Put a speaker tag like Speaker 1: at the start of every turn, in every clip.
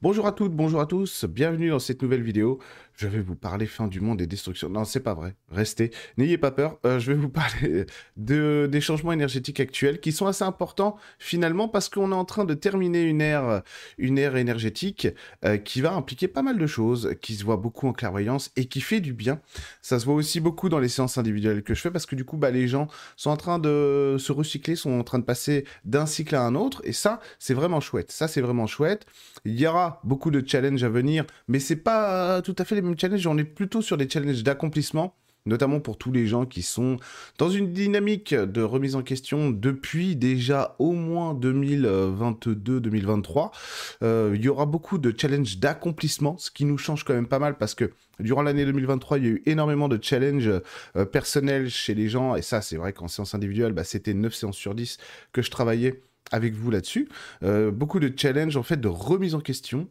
Speaker 1: Bonjour à toutes, bonjour à tous, bienvenue dans cette nouvelle vidéo. Je vais vous parler fin du monde et destruction. Non, c'est pas vrai. Restez, n'ayez pas peur. Euh, je vais vous parler de, des changements énergétiques actuels qui sont assez importants finalement parce qu'on est en train de terminer une ère, une ère énergétique euh, qui va impliquer pas mal de choses, qui se voit beaucoup en clairvoyance et qui fait du bien. Ça se voit aussi beaucoup dans les séances individuelles que je fais parce que du coup, bah, les gens sont en train de se recycler, sont en train de passer d'un cycle à un autre et ça, c'est vraiment chouette. Ça, c'est vraiment chouette. Il y aura beaucoup de challenges à venir, mais c'est pas tout à fait les mêmes challenges. On est plutôt sur des challenges d'accomplissement, notamment pour tous les gens qui sont dans une dynamique de remise en question depuis déjà au moins 2022-2023. Euh, il y aura beaucoup de challenges d'accomplissement, ce qui nous change quand même pas mal parce que durant l'année 2023, il y a eu énormément de challenges euh, personnels chez les gens, et ça, c'est vrai qu'en séance individuelle, bah, c'était 9 séances sur 10 que je travaillais avec vous là-dessus. Euh, beaucoup de challenges en fait de remise en question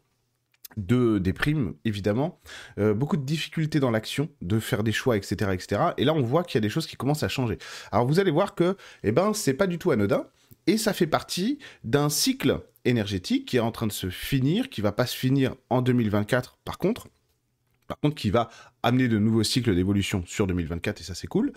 Speaker 1: de des primes évidemment, euh, beaucoup de difficultés dans l'action, de faire des choix, etc., etc. Et là, on voit qu'il y a des choses qui commencent à changer. Alors, vous allez voir que, eh ben, c'est pas du tout anodin, et ça fait partie d'un cycle énergétique qui est en train de se finir, qui va pas se finir en 2024, par contre, par contre, qui va amener de nouveaux cycles d'évolution sur 2024, et ça c'est cool,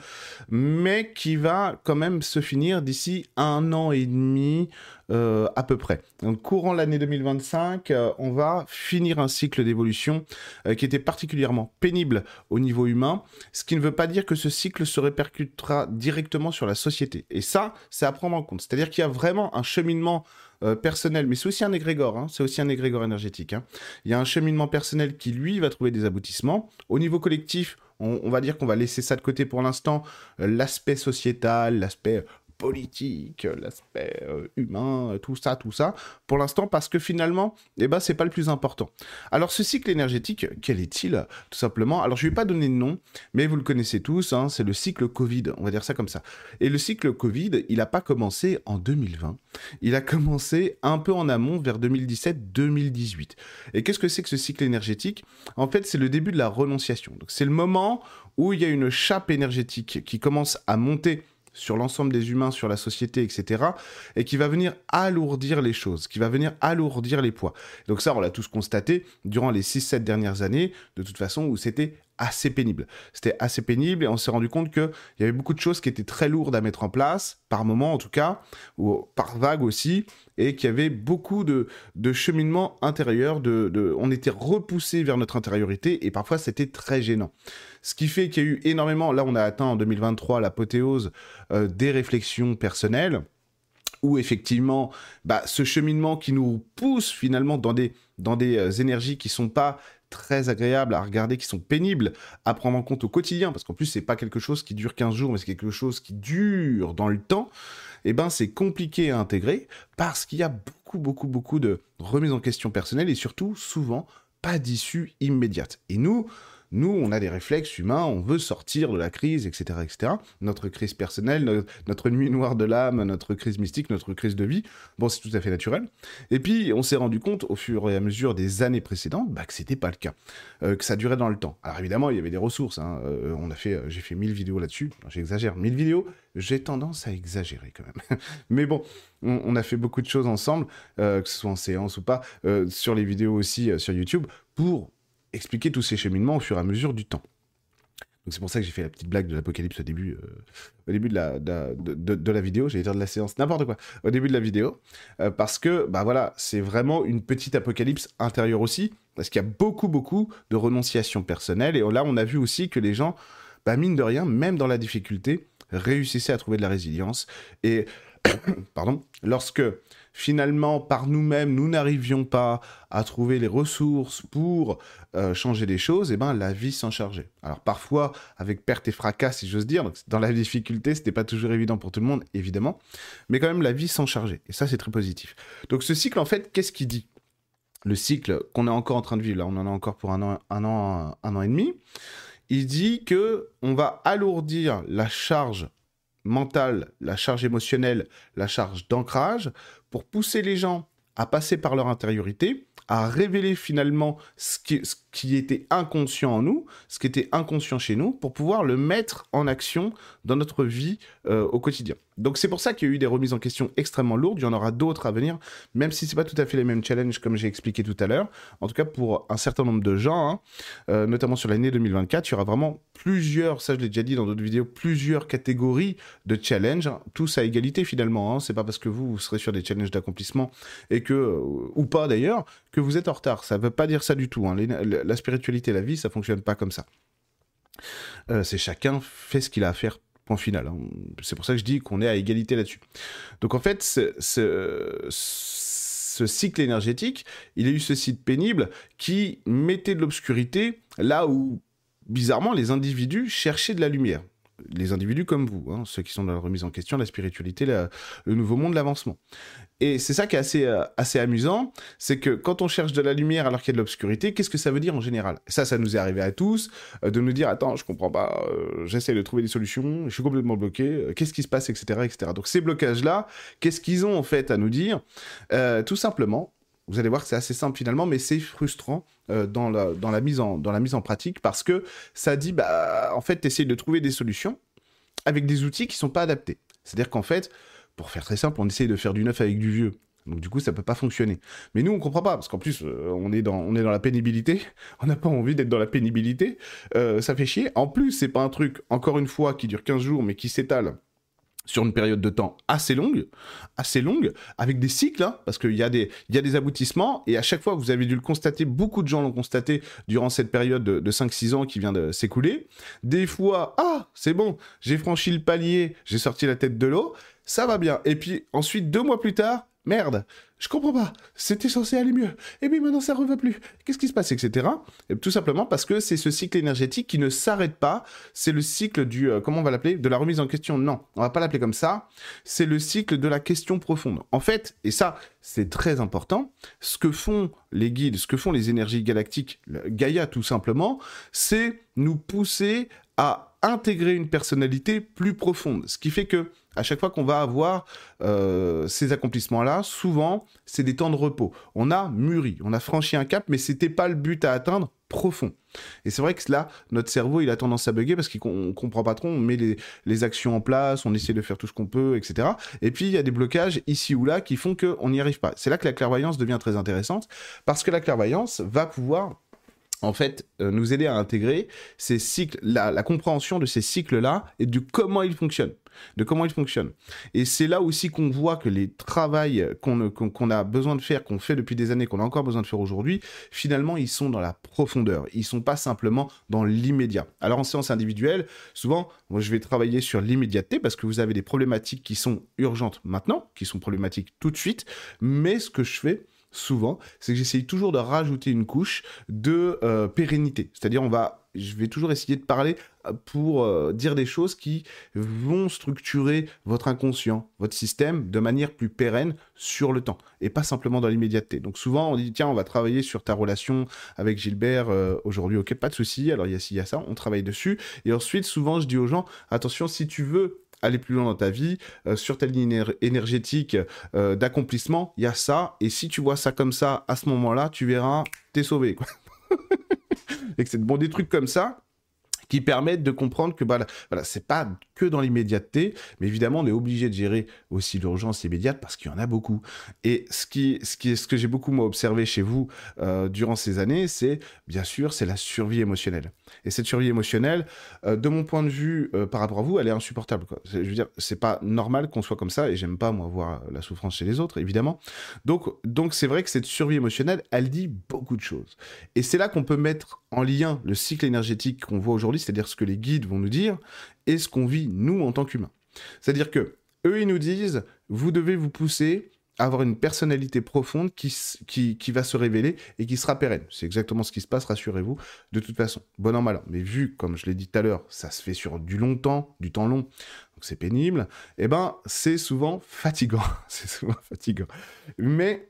Speaker 1: mais qui va quand même se finir d'ici un an et demi euh, à peu près. Donc, courant l'année 2025, euh, on va finir un cycle d'évolution euh, qui était particulièrement pénible au niveau humain, ce qui ne veut pas dire que ce cycle se répercutera directement sur la société. Et ça, c'est à prendre en compte. C'est-à-dire qu'il y a vraiment un cheminement personnel, mais c'est aussi un égrégore, hein, c'est aussi un égrégore énergétique. Hein. Il y a un cheminement personnel qui, lui, va trouver des aboutissements. Au niveau collectif, on, on va dire qu'on va laisser ça de côté pour l'instant, l'aspect sociétal, l'aspect politique, l'aspect euh, humain, tout ça, tout ça, pour l'instant, parce que finalement, eh ben, c'est pas le plus important. Alors, ce cycle énergétique, quel est-il Tout simplement, alors je vais pas donner de nom, mais vous le connaissez tous, hein, c'est le cycle Covid, on va dire ça comme ça. Et le cycle Covid, il n'a pas commencé en 2020, il a commencé un peu en amont, vers 2017-2018. Et qu'est-ce que c'est que ce cycle énergétique? En fait, c'est le début de la renonciation. Donc, c'est le moment où il y a une chape énergétique qui commence à monter sur l'ensemble des humains, sur la société, etc., et qui va venir alourdir les choses, qui va venir alourdir les poids. Donc ça, on l'a tous constaté durant les 6-7 dernières années, de toute façon, où c'était assez pénible. C'était assez pénible et on s'est rendu compte qu'il y avait beaucoup de choses qui étaient très lourdes à mettre en place, par moment en tout cas, ou par vague aussi, et qu'il y avait beaucoup de, de cheminement intérieur, de, on était repoussé vers notre intériorité et parfois c'était très gênant. Ce qui fait qu'il y a eu énormément, là on a atteint en 2023 l'apothéose euh, des réflexions personnelles, où effectivement, bah, ce cheminement qui nous pousse finalement dans des, dans des euh, énergies qui sont pas très agréables à regarder, qui sont pénibles à prendre en compte au quotidien, parce qu'en plus, c'est pas quelque chose qui dure 15 jours, mais c'est quelque chose qui dure dans le temps, eh ben, c'est compliqué à intégrer parce qu'il y a beaucoup, beaucoup, beaucoup de remises en question personnelles et surtout, souvent, pas d'issue immédiate. Et nous, nous, on a des réflexes humains, on veut sortir de la crise, etc., etc. Notre crise personnelle, notre, nuit noire de l'âme, notre crise mystique, notre crise de vie. Bon, c'est tout à fait naturel. Et puis, on s'est rendu compte au fur et à mesure des années précédentes bah, que c'était pas le cas, euh, que ça durait dans le temps. Alors évidemment, il y avait des ressources. Hein. Euh, on a fait, euh, j'ai fait 1000 vidéos là-dessus. J'exagère, 1000 vidéos. J'ai tendance à exagérer quand même. Mais bon, on, on, a fait beaucoup de choses ensemble, que ce soit en séance ou pas, sur les vidéos aussi sur YouTube, pour expliquer tous ces cheminements au fur et à mesure du temps. Donc c'est pour ça que j'ai fait la petite blague de l'apocalypse au début, euh, au début de la, de, de, la vidéo, j'allais dire de la séance, n'importe quoi, au début de la vidéo, euh, parce que, bah voilà, c'est vraiment une petite apocalypse intérieure aussi, parce qu'il y a beaucoup, beaucoup de renonciations personnelles, et là on a vu aussi que les gens, bah mine de rien, même dans la difficulté, réussissaient à trouver de la résilience, et, pardon, lorsque finalement, par nous-mêmes, nous n'arrivions pas à trouver les ressources pour euh, changer les choses, et eh ben la vie s'en chargeait. Alors parfois avec perte et fracas, si j'ose dire. Dans la difficulté, c'était pas toujours évident pour tout le monde, évidemment, mais quand même la vie s'en chargeait. Et ça, c'est très positif. Donc ce cycle, en fait, qu'est-ce qu'il dit? Le cycle qu'on est encore en train de vivre, là, on en a encore pour un an, un an, un an et demi. Il dit que on va alourdir la charge mentale, la charge émotionnelle, la charge d'ancrage, pour pousser les gens à passer par leur intériorité, à révéler finalement ce qui était inconscient en nous, ce qui était inconscient chez nous, pour pouvoir le mettre en action dans notre vie euh, au quotidien. Donc c'est pour ça qu'il y a eu des remises en question extrêmement lourdes. Il y en aura d'autres à venir, même si c'est pas tout à fait les mêmes challenges comme j'ai expliqué tout à l'heure. En tout cas pour un certain nombre de gens, hein, euh, notamment sur l'année 2024, il y aura vraiment plusieurs, ça je l'ai déjà dit dans d'autres vidéos, plusieurs catégories de challenges, tous à égalité finalement. Hein. C'est pas parce que vous, vous serez sur des challenges d'accomplissement et que euh, ou pas d'ailleurs que vous êtes en retard. Ça veut pas dire ça du tout. Hein. La spiritualité, la vie, ça fonctionne pas comme ça. Euh, c'est chacun fait ce qu'il a à faire Point final. Hein. C'est pour ça que je dis qu'on est à égalité là-dessus. Donc en fait, ce, cycle énergétique, il a eu ce site pénible qui mettait de l'obscurité là où, bizarrement, les individus cherchaient de la lumière les individus comme vous, hein, ceux qui sont dans la remise en question, la spiritualité, le nouveau monde, l'avancement. Et c'est ça qui est assez, euh, assez amusant, c'est que quand on cherche de la lumière alors qu'il y a de l'obscurité, qu'est-ce que ça veut dire en général? Ça, ça nous est arrivé à tous, euh, de nous dire, attends, je comprends pas, euh, j'essaie de trouver des solutions, je suis complètement bloqué, qu'est-ce qui se passe, etc., etc. Donc ces blocages-là, qu'est-ce qu'ils ont en fait à nous dire? Tout simplement, vous allez voir que c'est assez simple finalement, mais c'est frustrant dans, la, dans, la mise en, pratique parce que ça dit, bah, en fait, tu de trouver des solutions avec des outils qui sont pas adaptés. C'est-à-dire qu'en fait, pour faire très simple, on essaye de faire du neuf avec du vieux. Donc du coup, ça peut pas fonctionner. Mais nous, on comprend pas, parce qu'en plus, euh, on, est dans, on est dans la pénibilité. On n'a pas envie d'être dans la pénibilité. Euh, ça fait chier. En plus, c'est pas un truc, encore une fois, qui dure 15 jours, mais qui s'étale sur une période de temps assez longue, assez longue, avec des cycles, hein, parce qu'il y, a des, y a des aboutissements, et à chaque fois, vous avez dû le constater, beaucoup de gens l'ont constaté durant cette période de, de 5-6 ans qui vient de s'écouler. Des fois, ah, c'est bon, j'ai franchi le palier, j'ai sorti la tête de l'eau, ça va bien. Et puis ensuite, deux mois plus tard, merde, je comprends pas, c'était censé aller mieux, et puis maintenant ça ne revient plus, qu'est-ce qui se passe, etc. Et tout simplement parce que c'est ce cycle énergétique qui ne s'arrête pas, c'est le cycle du, euh, comment on va l'appeler, de la remise en question, non, on va pas l'appeler comme ça, c'est le cycle de la question profonde. En fait, et ça c'est très important, ce que font les guides, ce que font les énergies galactiques, Gaïa tout simplement, c'est nous pousser à intégrer une personnalité plus profonde, ce qui fait que à chaque fois qu'on va avoir euh, ces accomplissements-là, souvent, c'est des temps de repos. On a mûri, on a franchi un cap, mais c'était pas le but à atteindre profond. Et c'est vrai que là, notre cerveau, il a tendance à bugger parce qu'on comprend pas trop, on met les, les, actions en place, on essaie de faire tout ce qu'on peut, etc. Et puis, il y a des blocages ici ou là qui font qu'on n'y arrive pas. C'est là que la clairvoyance devient très intéressante, parce que la clairvoyance va pouvoir en fait, euh, nous aider à intégrer ces cycles, la, compréhension de ces cycles-là et de comment ils fonctionnent, de comment ils fonctionnent. Et c'est là aussi qu'on voit que les travails qu'on a besoin de faire, qu'on fait depuis des années, qu'on a encore besoin de faire aujourd'hui, finalement, ils sont dans la profondeur. Ils sont pas simplement dans l'immédiat. Alors en séance individuelle, souvent, moi, je vais travailler sur l'immédiateté parce que vous avez des problématiques qui sont urgentes maintenant, qui sont problématiques tout de suite. Mais ce que je fais, souvent, c'est que j'essaye toujours de rajouter une couche de euh, pérennité. C'est-à-dire, on va, je vais toujours essayer de parler euh, pour euh, dire des choses qui vont structurer votre inconscient, votre système de manière plus pérenne sur le temps et pas simplement dans l'immédiateté. Donc souvent, on dit tiens, on va travailler sur ta relation avec Gilbert aujourd'hui. Ok, pas de souci. Alors il y il y a ça, on travaille dessus. Et ensuite, souvent, je dis aux gens attention, si tu veux aller plus loin dans ta vie, euh, sur ta ligne énergétique euh, d'accomplissement, il y a ça. Et si tu vois ça comme ça, à ce moment-là, tu verras, t'es sauvé. Quoi. et que c'est bon, des trucs comme ça qui permettent de comprendre que bah, voilà, c'est pas que dans l'immédiateté, mais évidemment, on est obligé de gérer aussi l'urgence immédiate parce qu'il y en a beaucoup. Et ce, qui, ce, qui, ce que j'ai beaucoup moi, observé chez vous euh, durant ces années, c'est bien sûr, c'est la survie émotionnelle. Et cette survie émotionnelle, euh, de mon point de vue, euh, par rapport à vous, elle est insupportable. Quoi. Je veux dire, c'est pas normal qu'on soit comme ça, et j'aime pas, moi, voir la souffrance chez les autres, évidemment. Donc, donc c'est vrai que cette survie émotionnelle, elle dit beaucoup de choses. Et c'est là qu'on peut mettre en lien le cycle énergétique qu'on voit aujourd'hui, c'est-à-dire ce que les guides vont nous dire, et ce qu'on vit, nous, en tant qu'humains. C'est-à-dire que eux, ils nous disent, vous devez vous pousser à avoir une personnalité profonde qui, qui, qui, va se révéler et qui sera pérenne. C'est exactement ce qui se passe, rassurez-vous, de toute façon. Bon an, mal an. Mais vu, comme je l'ai dit tout à l'heure, ça se fait sur du long temps, du temps long, donc c'est pénible, eh ben, c'est souvent fatigant. c'est souvent fatigant. Mais,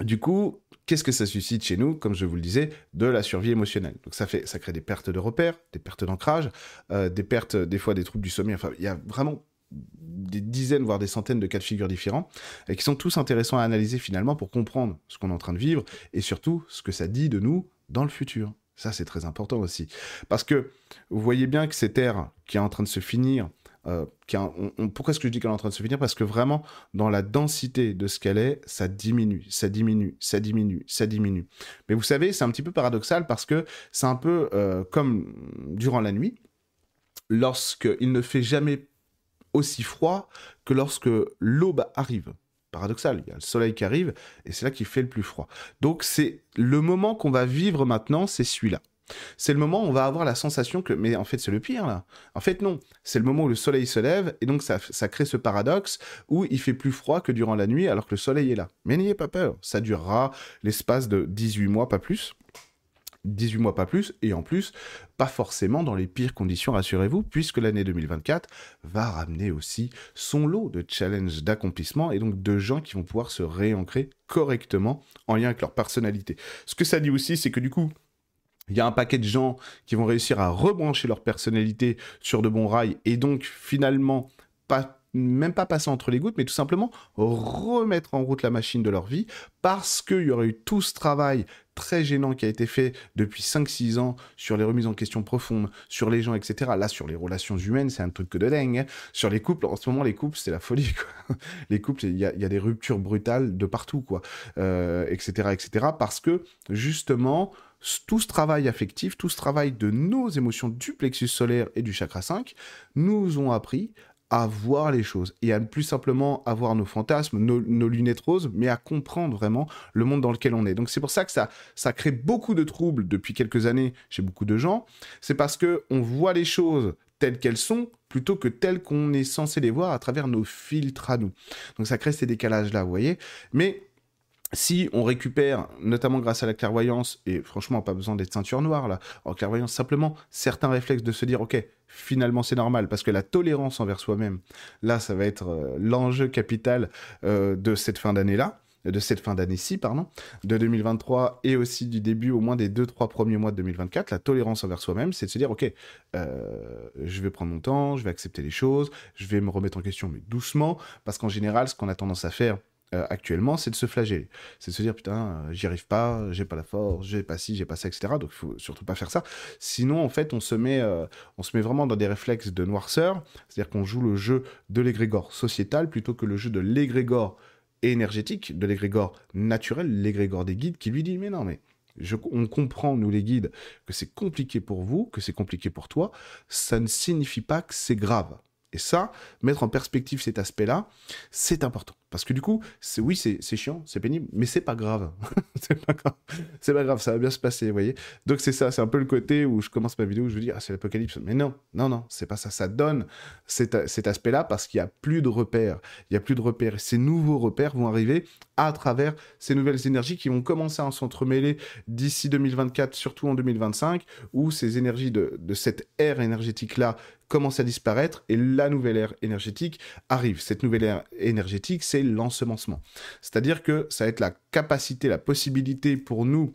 Speaker 1: du coup, qu'est-ce que ça suscite chez nous Comme je vous le disais, de la survie émotionnelle. Donc ça fait, ça crée des pertes de repères, des pertes d'ancrage, euh, des pertes, des fois des troubles du sommeil. Enfin, il y a vraiment des dizaines, voire des centaines de cas de figure différents, et qui sont tous intéressants à analyser finalement pour comprendre ce qu'on est en train de vivre, et surtout ce que ça dit de nous dans le futur. Ça, c'est très important aussi. Parce que vous voyez bien que cette ère qui est en train de se finir, euh, pourquoi est-ce que je dis qu'elle est en train de se finir? Parce que vraiment, dans la densité de ce qu'elle est, ça diminue, ça diminue, ça diminue, ça diminue. Mais vous savez, c'est un petit peu paradoxal parce que c'est un peu euh, comme durant la nuit, lorsqu'il ne fait jamais aussi froid que lorsque l'aube arrive paradoxal. Il y a le soleil qui arrive et c'est là qu'il fait le plus froid. Donc c'est le moment qu'on va vivre maintenant, c'est celui-là. C'est le moment où on va avoir la sensation que, mais en fait c'est le pire là. En fait non, c'est le moment où le soleil se lève et donc ça, ça crée ce paradoxe où il fait plus froid que durant la nuit alors que le soleil est là. Mais n'ayez pas peur, ça durera l'espace de 18 mois, pas plus. 18 mois pas plus, et en plus, pas forcément dans les pires conditions, rassurez-vous, puisque l'année 2024 va ramener aussi son lot de challenges d'accomplissement et donc de gens qui vont pouvoir se réancrer correctement en lien avec leur personnalité. Ce que ça dit aussi, c'est que du coup, il y a un paquet de gens qui vont réussir à rebrancher leur personnalité sur de bons rails et donc finalement pas même pas passer entre les gouttes, mais tout simplement remettre en route la machine de leur vie parce qu'il y aurait eu tout ce travail très gênant qui a été fait depuis 5-6 ans sur les remises en question profondes, sur les gens, etc. Là, sur les relations humaines, c'est un truc que de dingue. Hein. Sur les couples, en ce moment, les couples, c'est la folie. Les couples, il y, a, des ruptures brutales de partout, quoi, euh, etc., etc. Parce que, justement, tout ce travail affectif, tout ce travail de nos émotions du plexus solaire et du chakra 5 nous ont appris à voir les choses et à ne plus simplement avoir nos fantasmes, nos, lunettes roses, mais à comprendre vraiment le monde dans lequel on est. Donc c'est pour ça que ça, ça crée beaucoup de troubles depuis quelques années chez beaucoup de gens. C'est parce que on voit les choses telles qu'elles sont plutôt que telles qu'on est censé les voir à travers nos filtres à nous. Donc ça crée ces décalages-là, vous voyez. Mais si on récupère, notamment grâce à la clairvoyance, et franchement, pas besoin d'être ceinture noire là, en clairvoyance, simplement certains réflexes de se dire, ok, finalement c'est normal, parce que la tolérance envers soi-même, là, ça va être euh, l'enjeu capital euh, de cette fin d'année-là, de cette fin d'année-ci, pardon, de 2023 et aussi du début au moins des deux, trois premiers mois de 2024, la tolérance envers soi-même, c'est de se dire, ok, euh, je vais prendre mon temps, je vais accepter les choses, je vais me remettre en question, mais doucement, parce qu'en général, ce qu'on a tendance à faire, euh, actuellement, c'est de se flageller. C'est de se dire, putain, euh, j'y arrive pas, j'ai pas la force, j'ai pas ci, j'ai pas ça, etc. Donc, il faut surtout pas faire ça. Sinon, en fait, on se met, euh, on se met vraiment dans des réflexes de noirceur. C'est-à-dire qu'on joue le jeu de l'égrégore sociétal plutôt que le jeu de l'égrégore énergétique, de l'égrégore naturel, l'égrégore des guides, qui lui dit, mais non, mais on comprend, nous les guides, que c'est compliqué pour vous, que c'est compliqué pour toi. Ça ne signifie pas que c'est grave. Et ça, mettre en perspective cet aspect-là, c'est important. Parce que du coup, oui, c'est, chiant, c'est pénible, mais c'est pas grave. c'est pas grave. C'est pas grave, ça va bien se passer, vous voyez. Donc c'est ça, c'est un peu le côté où je commence ma vidéo, où je veux dire, ah, c'est l'apocalypse. Mais non, non, non, c'est pas ça. Ça donne cet, aspect-là parce qu'il y a plus de repères. Il y a plus de repères. Ces nouveaux repères vont arriver à travers ces nouvelles énergies qui vont commencer à s'entremêler d'ici 2024, surtout en 2025, où ces énergies de, de cette ère énergétique-là commencent à disparaître et la nouvelle ère énergétique arrive. Cette nouvelle ère énergétique, c'est l'ensemencement. C'est-à-dire que ça va être la capacité, la possibilité pour nous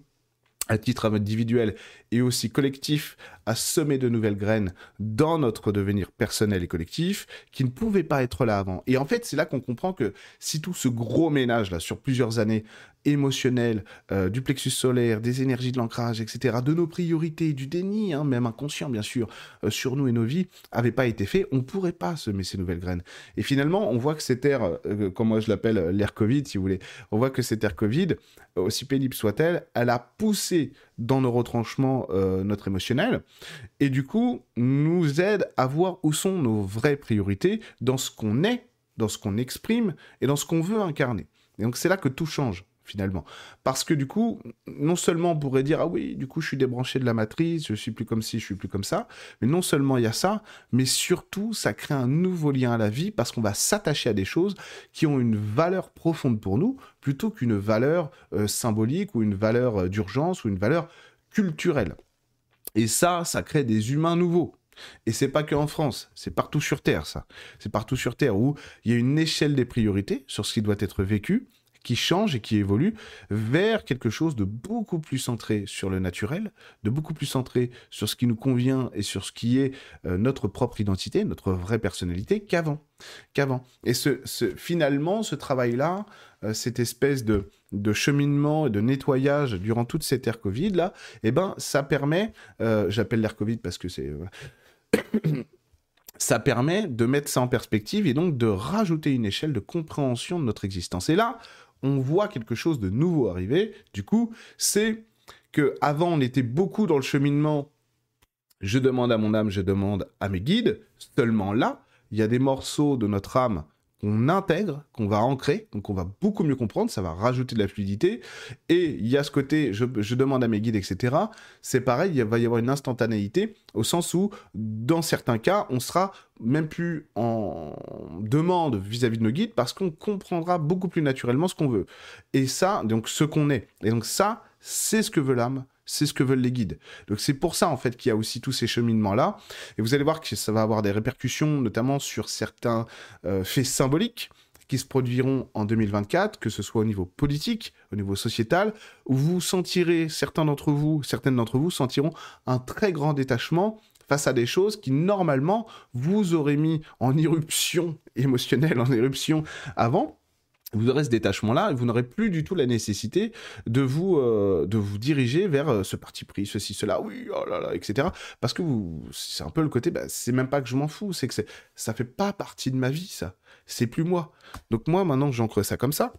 Speaker 1: à titre individuel et aussi collectif, à semer de nouvelles graines dans notre devenir personnel et collectif qui ne pouvaient pas être là avant. Et en fait, c'est là qu'on comprend que si tout ce gros ménage là sur plusieurs années émotionnel, euh, du plexus solaire, des énergies de l'ancrage, etc., de nos priorités, du déni, hein, même inconscient bien sûr, euh, sur nous et nos vies, n'avait pas été fait, on ne pourrait pas semer ces nouvelles graines. Et finalement, on voit que cette ère, euh, comme moi je l'appelle l'ère Covid, si vous voulez, on voit que cette ère Covid, aussi pénible soit-elle, elle a poussé dans nos retranchements notre émotionnel, et du coup, nous aide à voir où sont nos vraies priorités dans ce qu'on est, dans ce qu'on exprime et dans ce qu'on veut incarner. Et donc c'est là que tout change finalement. Parce que du coup, non seulement on pourrait dire, ah oui, du coup, je suis débranché de la matrice, je suis plus comme ci, je suis plus comme ça, mais non seulement il y a ça, mais surtout, ça crée un nouveau lien à la vie parce qu'on va s'attacher à des choses qui ont une valeur profonde pour nous, plutôt qu'une valeur euh, symbolique ou une valeur euh, d'urgence ou une valeur culturelle. Et ça, ça crée des humains nouveaux. Et c'est pas qu'en France, c'est partout sur Terre, ça. C'est partout sur Terre où il y a une échelle des priorités sur ce qui doit être vécu qui change et qui évolue vers quelque chose de beaucoup plus centré sur le naturel, de beaucoup plus centré sur ce qui nous convient et sur ce qui est euh, notre propre identité, notre vraie personnalité qu'avant. Qu'avant. Et finalement, ce travail-là, euh, cette espèce de, cheminement et de nettoyage durant toute cette ère Covid là, eh ben ça permet, euh, j'appelle l'ère Covid parce que c'est ça permet de mettre ça en perspective et donc de rajouter une échelle de compréhension de notre existence. Et là, on voit quelque chose de nouveau arriver. Du coup, c'est que avant on était beaucoup dans le cheminement. Je demande à mon âme, je demande à mes guides. Seulement là, il y a des morceaux de notre âme qu'on intègre, qu'on va ancrer, donc on va beaucoup mieux comprendre, ça va rajouter de la fluidité. Et il y a ce côté, je, demande à mes guides, etc. C'est pareil, il va y avoir une instantanéité, au sens où, dans certains cas, on sera même plus en demande vis-à-vis -vis de nos guides, parce qu'on comprendra beaucoup plus naturellement ce qu'on veut. Et ça, donc ce qu'on est. Et donc ça, c'est ce que veut l'âme, c'est ce que veulent les guides. Donc c'est pour ça en fait qu'il y a aussi tous ces cheminements-là. Et vous allez voir que ça va avoir des répercussions, notamment sur certains euh, faits symboliques qui se produiront en 2024, que ce soit au niveau politique, au niveau sociétal, où vous sentirez, certains d'entre vous, certaines d'entre vous sentiront un très grand détachement face à des choses qui normalement vous auraient mis en éruption émotionnelle, en éruption avant, vous aurez ce détachement-là et vous n'aurez plus du tout la nécessité de vous, euh, de vous diriger vers euh, ce parti pris, ceci, cela, oui, oh là là, etc. Parce que vous, c'est un peu le côté, bah, c'est même pas que je m'en fous, c'est que ça fait pas partie de ma vie, ça. C'est plus moi. Donc moi, maintenant, j'ancre ça comme ça.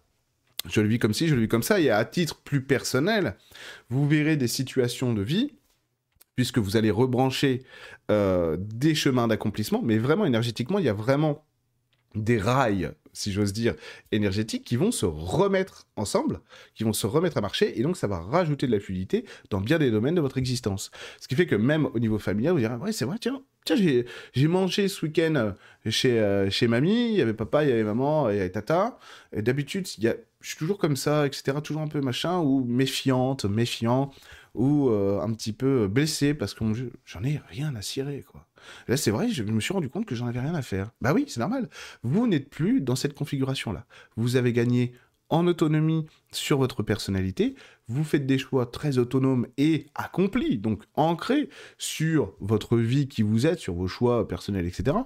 Speaker 1: Je le vis comme si, je le vis comme ça. Et à titre plus personnel, vous verrez des situations de vie puisque vous allez rebrancher euh, des chemins d'accomplissement, mais vraiment énergétiquement, il y a vraiment des rails, si j'ose dire, énergétiques qui vont se remettre ensemble, qui vont se remettre à marcher, et donc ça va rajouter de la fluidité dans bien des domaines de votre existence. Ce qui fait que même au niveau familial, vous direz, ouais, c'est vrai, tiens, tiens j'ai mangé ce week-end euh, chez, euh, chez mamie, il y avait papa, il y avait maman, il y avait tata, et d'habitude, je suis toujours comme ça, etc., toujours un peu machin, ou méfiante, méfiant, ou euh, un petit peu blessé, parce que j'en ai rien à cirer, quoi. Là, c'est vrai, je me suis rendu compte que j'en avais rien à faire. Bah oui, c'est normal. Vous n'êtes plus dans cette configuration-là. Vous avez gagné en autonomie sur votre personnalité, vous faites des choix très autonomes et accomplis, donc ancrés sur votre vie qui vous êtes, sur vos choix personnels, etc.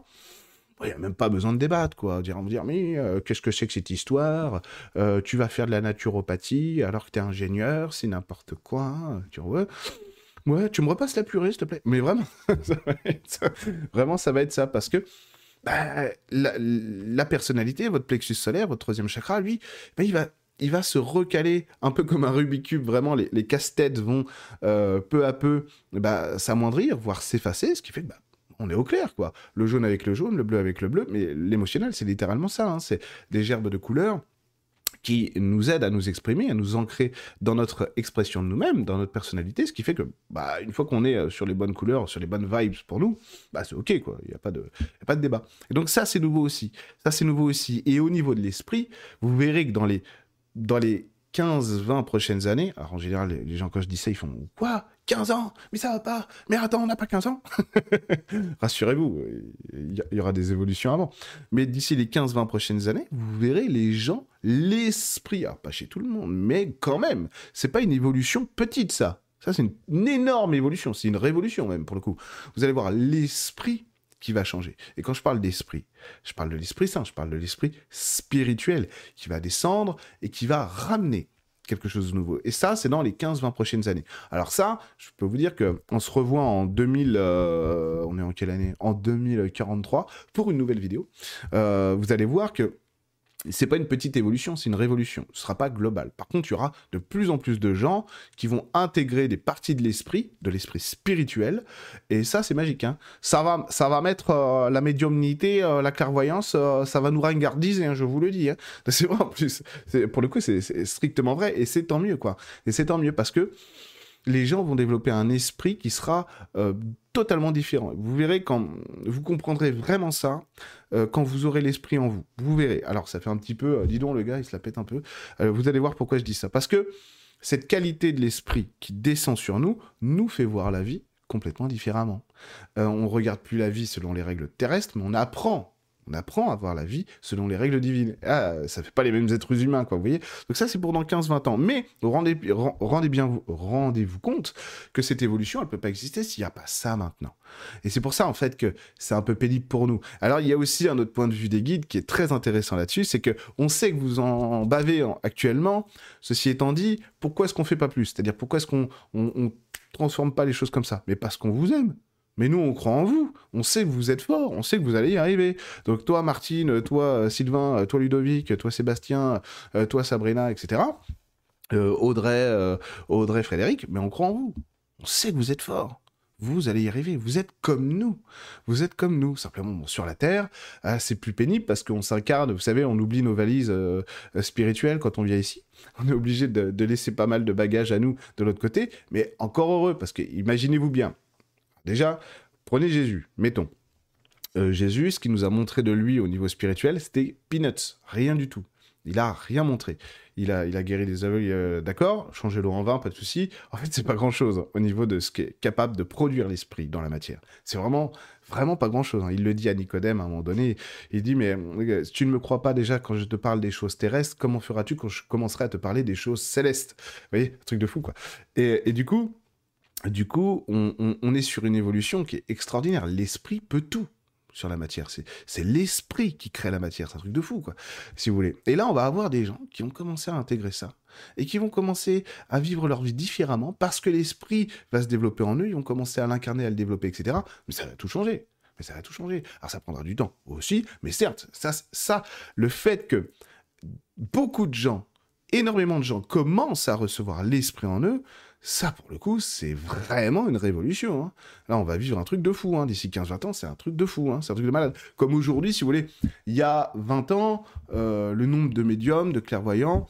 Speaker 1: Il n'y a même pas besoin de débattre, quoi. On va dire, mais euh, qu'est-ce que c'est que cette histoire? Euh, Tu vas faire de la naturopathie alors que tu es ingénieur, c'est n'importe quoi. Tu vois Ouais, tu me repasses la purée, s'il te plaît. Mais vraiment, ça ça. vraiment, ça va être ça. Parce que bah, la, personnalité, votre plexus solaire, votre troisième chakra, lui, bah, il va il va se recaler un peu comme un Rubik's Cube. Vraiment, les, les casse-têtes vont euh, peu à peu bah, s'amoindrir, voire s'effacer, ce qui fait que bah, on est au clair, quoi. Le jaune avec le jaune, le bleu avec le bleu, mais l'émotionnel, c'est littéralement ça. Hein. C'est des gerbes de couleurs qui nous aide à nous exprimer, à nous ancrer dans notre expression de nous-mêmes, dans notre personnalité, ce qui fait que, bah, une fois qu'on est euh, sur les bonnes couleurs, sur les bonnes vibes pour nous, bah, c'est ok, quoi. Il n'y a, pas de, pas de débat. Donc, ça, c'est nouveau aussi. Ça, c'est nouveau aussi. Et au niveau de l'esprit, vous verrez que dans les, dans les 15-20 prochaines années, alors en général, les gens, quand je dis ça, ils font Quoi? 15 ans Mais ça va pas Mais attends, on n'a pas 15 ans Rassurez-vous, il y, aura des évolutions avant. Mais d'ici les 15-20 prochaines années, vous verrez les gens, l'esprit, pas chez tout le monde, mais quand même, c'est pas une évolution petite, ça. Ça, c'est une énorme évolution, c'est une révolution même, pour le coup. Vous allez voir l'esprit qui va changer. Et quand je parle d'esprit, je parle de l'Esprit Saint, je parle de l'esprit spirituel qui va descendre et qui va ramener quelque chose de nouveau. Et ça, c'est dans les 15-20 prochaines années. Alors ça, je peux vous dire que on se revoit en 2000, euh, on est en quelle année? En 2043 pour une nouvelle vidéo. Euh, vous allez voir que c'est pas une petite évolution, c'est une révolution. Ce sera pas global. Par contre, il y aura de plus en plus de gens qui vont intégrer des parties de l'esprit, de l'esprit spirituel, et ça, c'est magique. Hein. Ça va, ça va mettre euh, la médiumnité, euh, la clairvoyance, euh, ça va nous ringardiser, hein, je vous le dis. Hein. C'est vrai en plus. Pour le coup, c'est strictement vrai, et c'est tant mieux, quoi. Et c'est tant mieux parce que les gens vont développer un esprit qui sera euh, totalement différent. Vous verrez quand vous comprendrez vraiment ça euh, quand vous aurez l'esprit en vous. Vous verrez. Alors ça fait un petit peu, euh, dis donc le gars, il se la pète un peu. vous allez voir pourquoi je dis ça. Parce que cette qualité de l'esprit qui descend sur nous nous fait voir la vie complètement différemment. on regarde plus la vie selon les règles terrestres, mais on apprend On apprend à voir la vie selon les règles divines. Ah, ça fait pas les mêmes êtres humains, quoi, vous voyez? Donc ça, c'est pour dans 15-20 ans. Mais rendez, rendez bien rendez-vous compte que cette évolution, elle peut pas exister s'il n'y a pas ça maintenant. Et c'est pour ça, en fait, que c'est un peu pénible pour nous. Alors, il y a aussi un autre point de vue des guides qui est très intéressant là-dessus, c'est que on sait que vous en bavez actuellement. Ceci étant dit, pourquoi est-ce qu'on fait pas plus? C'est-à-dire, pourquoi est-ce qu'on on transforme pas les choses comme ça? Mais parce qu'on vous aime. Mais nous, on croit en vous. On sait que vous êtes fort. On sait que vous allez y arriver. Donc toi, Martine, toi, euh, Sylvain, euh, toi, Ludovic, toi, Sébastien, euh, toi, Sabrina, etc. Audrey, Audrey, Frédéric. Mais on croit en vous. On sait que vous êtes fort. Vous allez y arriver. Vous êtes comme nous. Vous êtes comme nous. Simplement, sur la Terre, c'est plus pénible parce qu'on s'incarne. Vous savez, on oublie nos valises spirituelles quand on vient ici. On est obligé de, de laisser pas mal de bagages à nous de l'autre côté. Mais encore heureux parce que imaginez-vous bien Déjà, prenez Jésus, mettons. Euh, Jésus, ce qu'il nous a montré de lui au niveau spirituel, c'était peanuts, rien du tout. Il a rien montré. Il a, il a guéri des aveugles, euh, d'accord, changé l'eau en vin, pas de souci. En fait, c'est pas grand chose au niveau de ce qui est capable de produire l'esprit dans la matière. C'est vraiment, vraiment pas grand chose. Hein. Il le dit à Nicodème à un moment donné. Il dit, mais euh, si tu ne me crois pas déjà quand je te parle des choses terrestres, comment feras-tu quand je commencerai à te parler des choses célestes? Vous voyez, truc de fou, quoi. Et du coup, du coup, on, est sur une évolution qui est extraordinaire. L'esprit peut tout sur la matière. C'est l'esprit qui crée la matière. C'est un truc de fou, quoi, si vous voulez. Et là, on va avoir des gens qui vont commencer à intégrer ça et qui vont commencer à vivre leur vie différemment parce que l'esprit va se développer en eux. Ils vont commencer à l'incarner, à le développer, etc. Mais ça va tout changer. Mais ça va tout changer. Alors, ça prendra du temps aussi. Mais certes, ça, ça le fait que beaucoup de gens, énormément de gens commencent à recevoir l'esprit en eux, ça, pour le coup, c'est vraiment une révolution. Hein. Là, on va vivre un truc de fou. Hein. D'ici 15-20 ans, c'est un truc de fou. Hein. C'est un truc de malade. Comme aujourd'hui, si vous voulez, il y a 20 ans, euh, le nombre de médiums, de clairvoyants,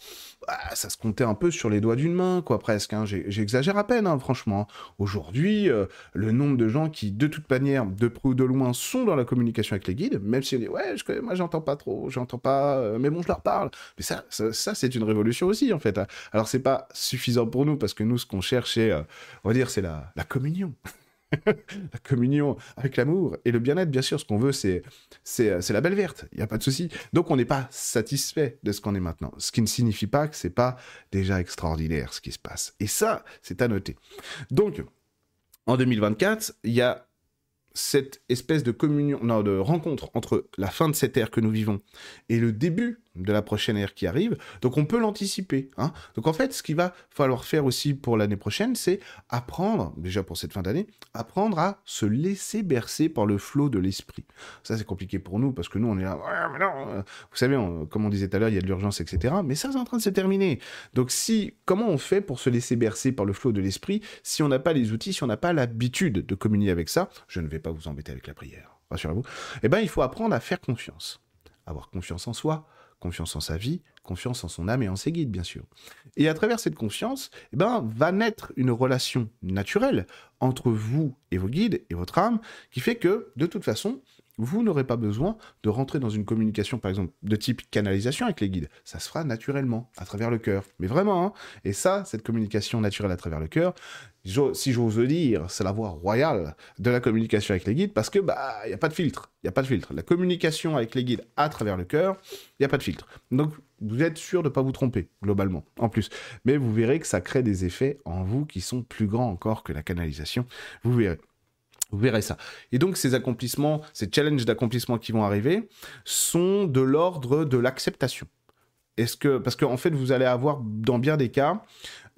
Speaker 1: bah, ça se comptait un peu sur les doigts d'une main, quoi, presque. J'exagère à peine, franchement. Aujourd'hui, euh, le nombre de gens qui, de toute manière, de près ou de loin, sont dans la communication avec les guides, même si on dit, ouais, je moi, j'entends pas trop, j'entends pas, euh, mais bon, je leur parle. Mais ça, ça, c'est une révolution aussi, en fait. Alors, c'est pas suffisant pour nous, parce que nous, ce qu'on cherche, euh, on va dire, c'est la, la communion. la communion avec l'amour et le bien-être, bien sûr, ce qu'on veut, c'est c'est la belle verte. Il n'y a pas de souci. Donc, on n'est pas satisfait de ce qu'on est maintenant. Ce qui ne signifie pas que c'est pas déjà extraordinaire ce qui se passe. Et ça, c'est à noter. Donc, en 2024, il y a cette espèce de communion, non, de rencontre entre la fin de cette ère que nous vivons et le début de la prochaine ère qui arrive. Donc on peut l'anticiper. Hein. Donc en fait, ce qu'il va falloir faire aussi pour l'année prochaine, c'est apprendre, déjà pour cette fin d'année, apprendre à se laisser bercer par le flot de l'esprit. Ça c'est compliqué pour nous parce que nous on est là, mais non, euh, vous savez, comme on disait tout à l'heure, il y a de l'urgence, etc. Mais ça c'est en train de se terminer. Donc si, comment on fait pour se laisser bercer par le flot de l'esprit si on n'a pas les outils, si on n'a pas l'habitude de communier avec ça? Je ne vais pas vous embêter avec la prière, rassurez-vous. Eh bien, il faut apprendre à faire confiance, avoir confiance en soi confiance en sa vie, confiance en son âme et en ses guides, bien sûr. Et à travers cette confiance, eh ben, va naître une relation naturelle entre vous et vos guides et votre âme, qui fait que, de toute façon, vous n'aurez pas besoin de rentrer dans une communication, par exemple, de type canalisation avec les guides. Ça se fera naturellement, à travers le cœur. Mais vraiment, hein. Et ça, cette communication naturelle à travers le cœur, si j'ose dire, c'est la voie royale de la communication avec les guides, parce que, bah, il n'y a pas de filtre. Il n'y a pas de filtre. La communication avec les guides à travers le cœur, il n'y a pas de filtre. Donc, vous êtes sûr de ne pas vous tromper, globalement, en plus. Mais vous verrez que ça crée des effets en vous qui sont plus grands encore que la canalisation. Vous verrez. Vous verrez ça. Et donc ces accomplissements, ces challenges d'accomplissement qui vont arriver, sont de l'ordre de l'acceptation. Est-ce que parce qu'en fait vous allez avoir dans bien des cas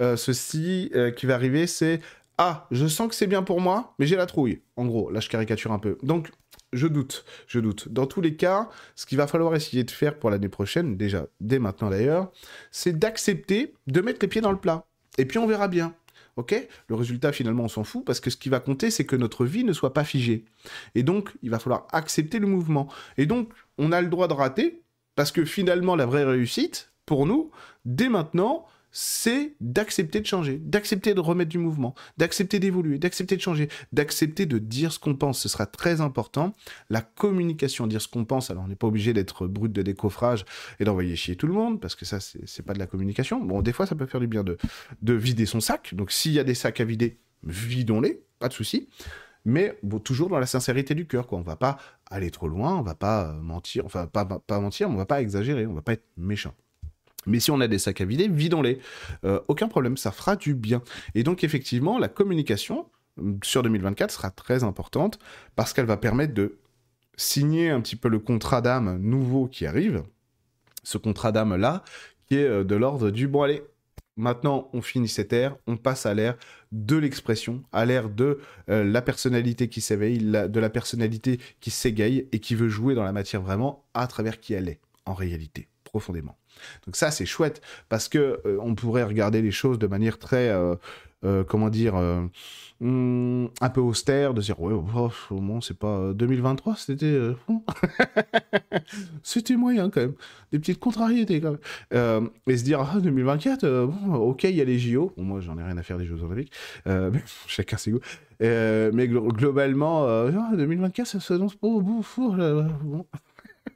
Speaker 1: euh, ceci euh, qui va arriver, c'est ah je sens que c'est bien pour moi, mais j'ai la trouille. En gros, là je caricature un peu. Donc je doute, je doute. Dans tous les cas, ce qu'il va falloir essayer de faire pour l'année prochaine, déjà dès maintenant d'ailleurs, c'est d'accepter de mettre les pieds dans le plat. Et puis on verra bien. Ok Le résultat, finalement, on s'en fout parce que ce qui va compter, c'est que notre vie ne soit pas figée. Et donc, il va falloir accepter le mouvement. Et donc, on a le droit de rater parce que finalement, la vraie réussite, pour nous, dès maintenant, c'est d'accepter de changer, d'accepter de remettre du mouvement, d'accepter d'évoluer, d'accepter de changer, d'accepter de dire ce qu'on pense. Ce sera très important. La communication, dire ce qu'on pense. Alors, on n'est pas obligé d'être brut de décoffrage et d'envoyer chier tout le monde, parce que ça, c'est pas de la communication. Bon, des fois, ça peut faire du bien de, de vider son sac. Donc, s'il y a des sacs à vider, vidons-les, pas de souci. mais bon, toujours dans la sincérité du cœur, quoi. On va pas aller trop loin, on va pas mentir, enfin, pas, pas mentir, mais on va pas exagérer, on va pas être méchant. Mais si on a des sacs à vider, vidons-les. Euh, aucun problème, ça fera du bien. Et donc, effectivement, la communication mm, sur 2024 sera très importante parce qu'elle va permettre de signer un petit peu le contrat d'âme nouveau qui arrive. Ce contrat d'âme-là, qui est euh, de l'ordre du bon, allez, Maintenant, on finit cette ère, on passe à l'ère de l'expression, à l'ère de euh, la personnalité qui s'éveille, de la personnalité qui s'égaye et qui veut jouer dans la matière vraiment à travers qui elle est, en réalité, profondément. Donc ça, c'est chouette parce que euh, on pourrait regarder les choses de manière très, euh, euh, comment dire, hmm, un peu austère, de dire ouais, oh, au moins c'est pas 2023, c'était, c'était moyen quand même, des petites contrariétés quand même, et se dire ah 2024, bon, ok, il y a les JO, bon, moi j'en ai rien à faire des Jeux Olympiques, mais chacun ses goûts. mais globalement, 2024, ça s'annonce pas au bout, bon.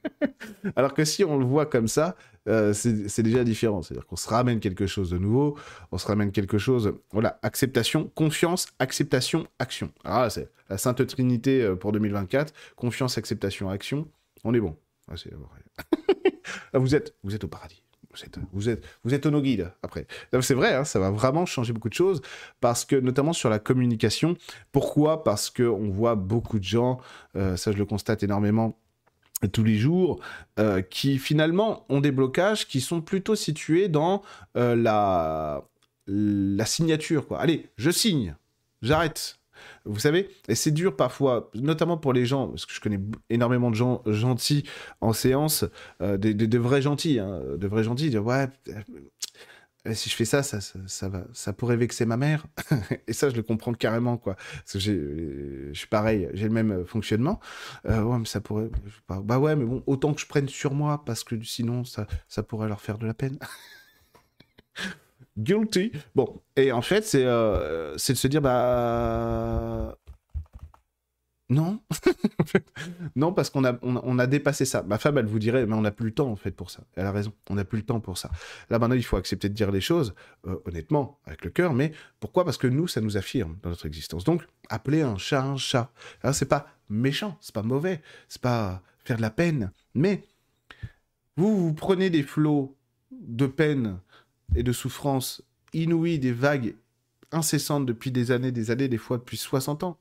Speaker 1: Alors que si on le voit comme ça, euh, c'est déjà différent. C'est-à-dire qu'on se ramène quelque chose de nouveau, on se ramène quelque chose. Voilà, acceptation, confiance, acceptation, action. Ah, c'est la Sainte Trinité euh, pour 2024. Confiance, acceptation, action. On est bon. Ah, ah, vous, êtes, vous êtes au paradis. Vous êtes, vous êtes, vous êtes nos guides après. C'est vrai, hein, ça va vraiment changer beaucoup de choses parce que notamment sur la communication. Pourquoi? Parce que on voit beaucoup de gens, euh, ça je le constate énormément tous les jours, euh, qui finalement ont des blocages qui sont plutôt situés dans euh, la, signature. Quoi. Allez, je signe, j'arrête. Vous savez, et c'est dur parfois, notamment pour les gens, parce que je connais énormément de gens gentils en séance, euh, de, vrais gentils, hein, de vrais gentils, dire ouais, eh, si je fais ça, ça, va, ça pourrait vexer ma mère. et ça, je le comprends carrément, quoi. Parce que je suis pareil, j'ai le même euh, fonctionnement. Euh, ouais, mais ça pourrait. Bah ouais, mais bon, autant que je prenne sur moi, parce que sinon, ça, ça pourrait leur faire de la peine. Guilty. Bon, et en fait, c'est euh, de se dire, bah, non. non, parce qu'on a, on, a dépassé ça. Ma femme, elle vous dirait, mais on n'a plus le temps, en fait, pour ça. Elle a raison, on n'a plus le temps pour ça. Là, maintenant, il faut accepter de dire les choses, euh, honnêtement, avec le cœur, mais pourquoi? Parce que nous, ça nous affirme dans notre existence. Donc, appeler un chat un chat. Alors, c'est pas méchant, c'est pas mauvais, c'est pas faire de la peine, mais vous, vous prenez des flots de peine et de souffrance inouïs, des vagues incessantes depuis des années, des années, des fois depuis 60 ans.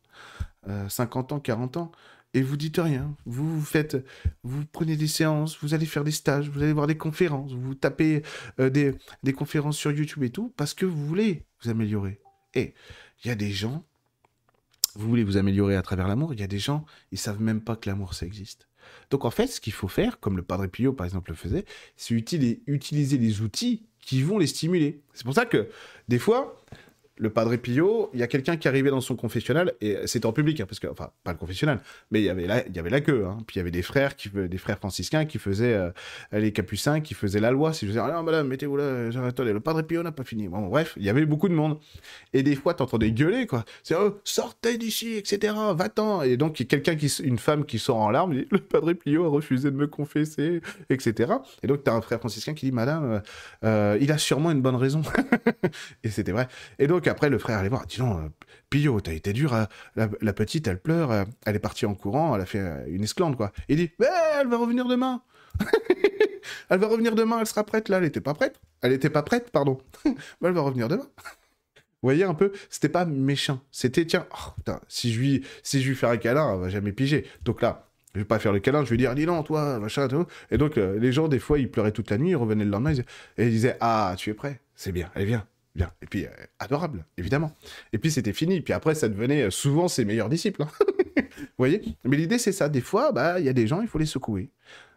Speaker 1: 50 euh, ans, 40 ans, et vous dites rien. Vous, faites, vous prenez des séances, vous allez faire des stages, vous allez voir des conférences, vous tapez euh, des, des, conférences sur YouTube et tout, parce que vous voulez vous améliorer. Et il y a des gens, vous voulez vous améliorer à travers l'amour, il y a des gens, ils savent même pas que l'amour, ça existe. Donc en fait, ce qu'il faut faire, comme le Padre Pio par exemple le faisait, c'est utiliser les outils qui vont les stimuler. C'est pour ça que des fois, le Padre Pio, il y a quelqu'un qui arrivait dans son confessionnal, et c'était en public, hein, parce que, enfin, pas le confessionnal, mais il y avait la, il y avait queue, hein. puis il y avait des frères, qui, des frères franciscains qui faisaient, euh, les capucins qui faisaient la loi, si je disais, ah non, madame, mettez-vous là, attendez, le Padre Pio n'a pas fini. Bon, bref, il y avait beaucoup de monde. Et des fois, t'entendais gueuler, quoi. C'est, oh, sortez d'ici, etc., va-t'en. Et donc, il y a quelqu'un qui, une femme qui sort en larmes, dit, le Padre Pio a refusé de me confesser, etc. Et donc, t'as un frère franciscain qui dit, madame, euh, euh, il a sûrement une bonne raison. et c'était vrai. Et donc, après, le frère allait voir, dis donc, euh, Pio, t'as été dur, hein. la, petite, elle pleure, euh, elle est partie en courant, elle a fait euh, une esclande, quoi. Il dit, mais elle va revenir demain. elle va revenir demain, elle sera prête, là, elle était pas prête. Elle était pas prête, pardon. elle va revenir demain. Vous voyez un peu, c'était pas méchant. C'était, tiens, oh, si je lui, si lui fais un câlin, elle va jamais piger. Donc là, je vais pas faire le câlin, je vais dire, dis non, toi, machin, tout. Et donc, les gens, des fois, ils pleuraient toute la nuit, ils revenaient le lendemain, et ils disaient, ah, tu es prêt, c'est bien, allez, viens, Et puis, euh, adorable, évidemment. Et puis, c'était fini. Puis après, ça devenait euh, souvent ses meilleurs disciples. Hein. Vous voyez? Mais l'idée, c'est ça. Des fois, bah, il y a des gens, il faut les secouer.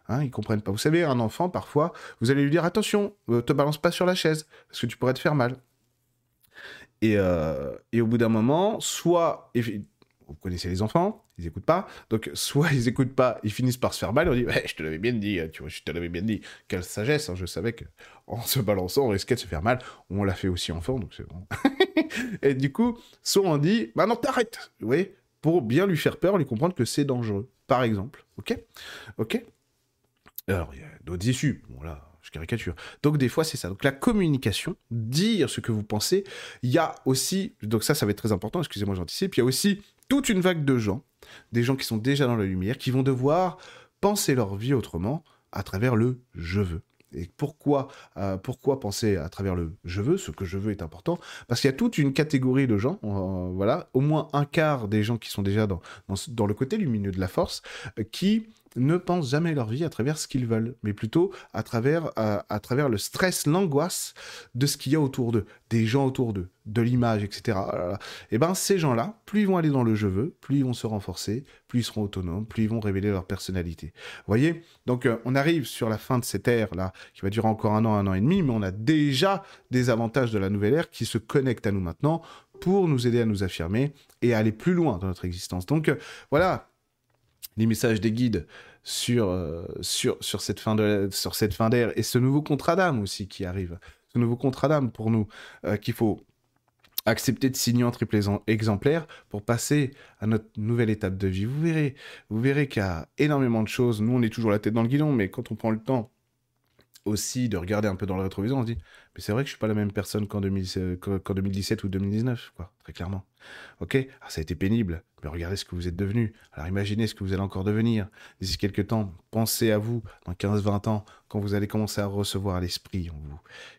Speaker 1: Hein, ils comprennent pas. Vous savez, un enfant, parfois, vous allez lui dire attention, euh, te balance pas sur la chaise, parce que tu pourrais te faire mal. Et, et au bout d'un moment, soit, vous connaissez les enfants, ils écoutent pas. Donc, soit ils écoutent pas, ils finissent par se faire mal. On dit, je te l'avais bien dit, tu vois, je te l'avais bien dit. Quelle sagesse, hein, je savais que en se balançant, on risquait de se faire mal. On l'a fait aussi enfant, donc c'est bon. et du coup, soit on dit, bah non, t'arrêtes, vous pour bien lui faire peur, lui comprendre que c'est dangereux, par exemple. Ok? Ok? Alors, il y a d'autres issues. Bon, là, je caricature. Donc des fois c'est ça. Donc la communication, dire ce que vous pensez. Il y a aussi, donc ça ça va être très important. Excusez-moi j'anticipe. Il y a aussi toute une vague de gens, des gens qui sont déjà dans la lumière, qui vont devoir penser leur vie autrement à travers le je veux. Et pourquoi, euh, pourquoi penser à travers le je veux Ce que je veux est important. Parce qu'il y a toute une catégorie de gens, euh, voilà, au moins un quart des gens qui sont déjà dans, le côté lumineux de la force, euh, qui ne pensent jamais leur vie à travers ce qu'ils veulent, mais plutôt à travers, à, travers le stress, l'angoisse de ce qu'il y a autour d'eux, des gens autour d'eux, de l'image, etc. Et ben ces gens-là, plus ils vont aller dans le je veux, plus ils vont se renforcer, plus ils seront autonomes, plus ils vont révéler leur personnalité. Vous voyez Donc euh, on arrive sur la fin de cette ère là, qui va durer encore un an, un an et demi, mais on a déjà des avantages de la nouvelle ère qui se connectent à nous maintenant pour nous aider à nous affirmer et à aller plus loin dans notre existence. Donc euh, voilà, les messages des guides sur, euh, sur, sur cette fin sur cette fin d'ère et ce nouveau contrat d'âme aussi qui arrive. Ce nouveau contrat d'âme pour nous euh, qu'il faut accepter de signer en triple exemplaire pour passer à notre nouvelle étape de vie. Vous verrez, vous verrez qu'il y a énormément de choses. Nous, on est toujours la tête dans le guidon, mais quand on prend le temps aussi de regarder un peu dans le rétroviseur, on se dit, mais c'est vrai que je suis pas la même personne qu'en 2017 ou 2019, quoi, très clairement. Ok, ah, ça a été pénible, mais regardez ce que vous êtes devenu. Alors imaginez ce que vous allez encore devenir d'ici quelques temps. Pensez à vous dans 15-20 ans, quand vous allez commencer à recevoir l'esprit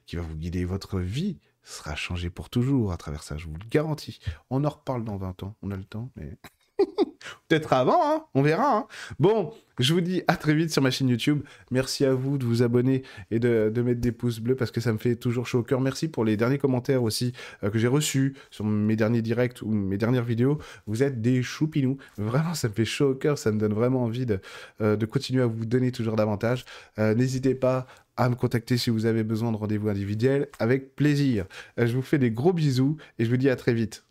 Speaker 1: qui va vous guider. Votre vie sera changée pour toujours à travers ça, je vous le garantis. On en reparle dans 20 ans, on a le temps, mais... Peut-être avant, hein on verra. Hein bon, je vous dis à très vite sur ma chaîne YouTube. Merci à vous de vous abonner et de, mettre des pouces bleus parce que ça me fait toujours chaud au cœur. Merci pour les derniers commentaires aussi euh, que j'ai reçus sur mes derniers directs ou mes dernières vidéos. Vous êtes des choupinous. Vraiment, ça me fait chaud au cœur. Ça me donne vraiment envie de, euh, continuer à vous donner toujours davantage. Euh, n'hésitez pas à me contacter si vous avez besoin de rendez-vous individuels avec plaisir. je vous fais des gros bisous et je vous dis à très vite.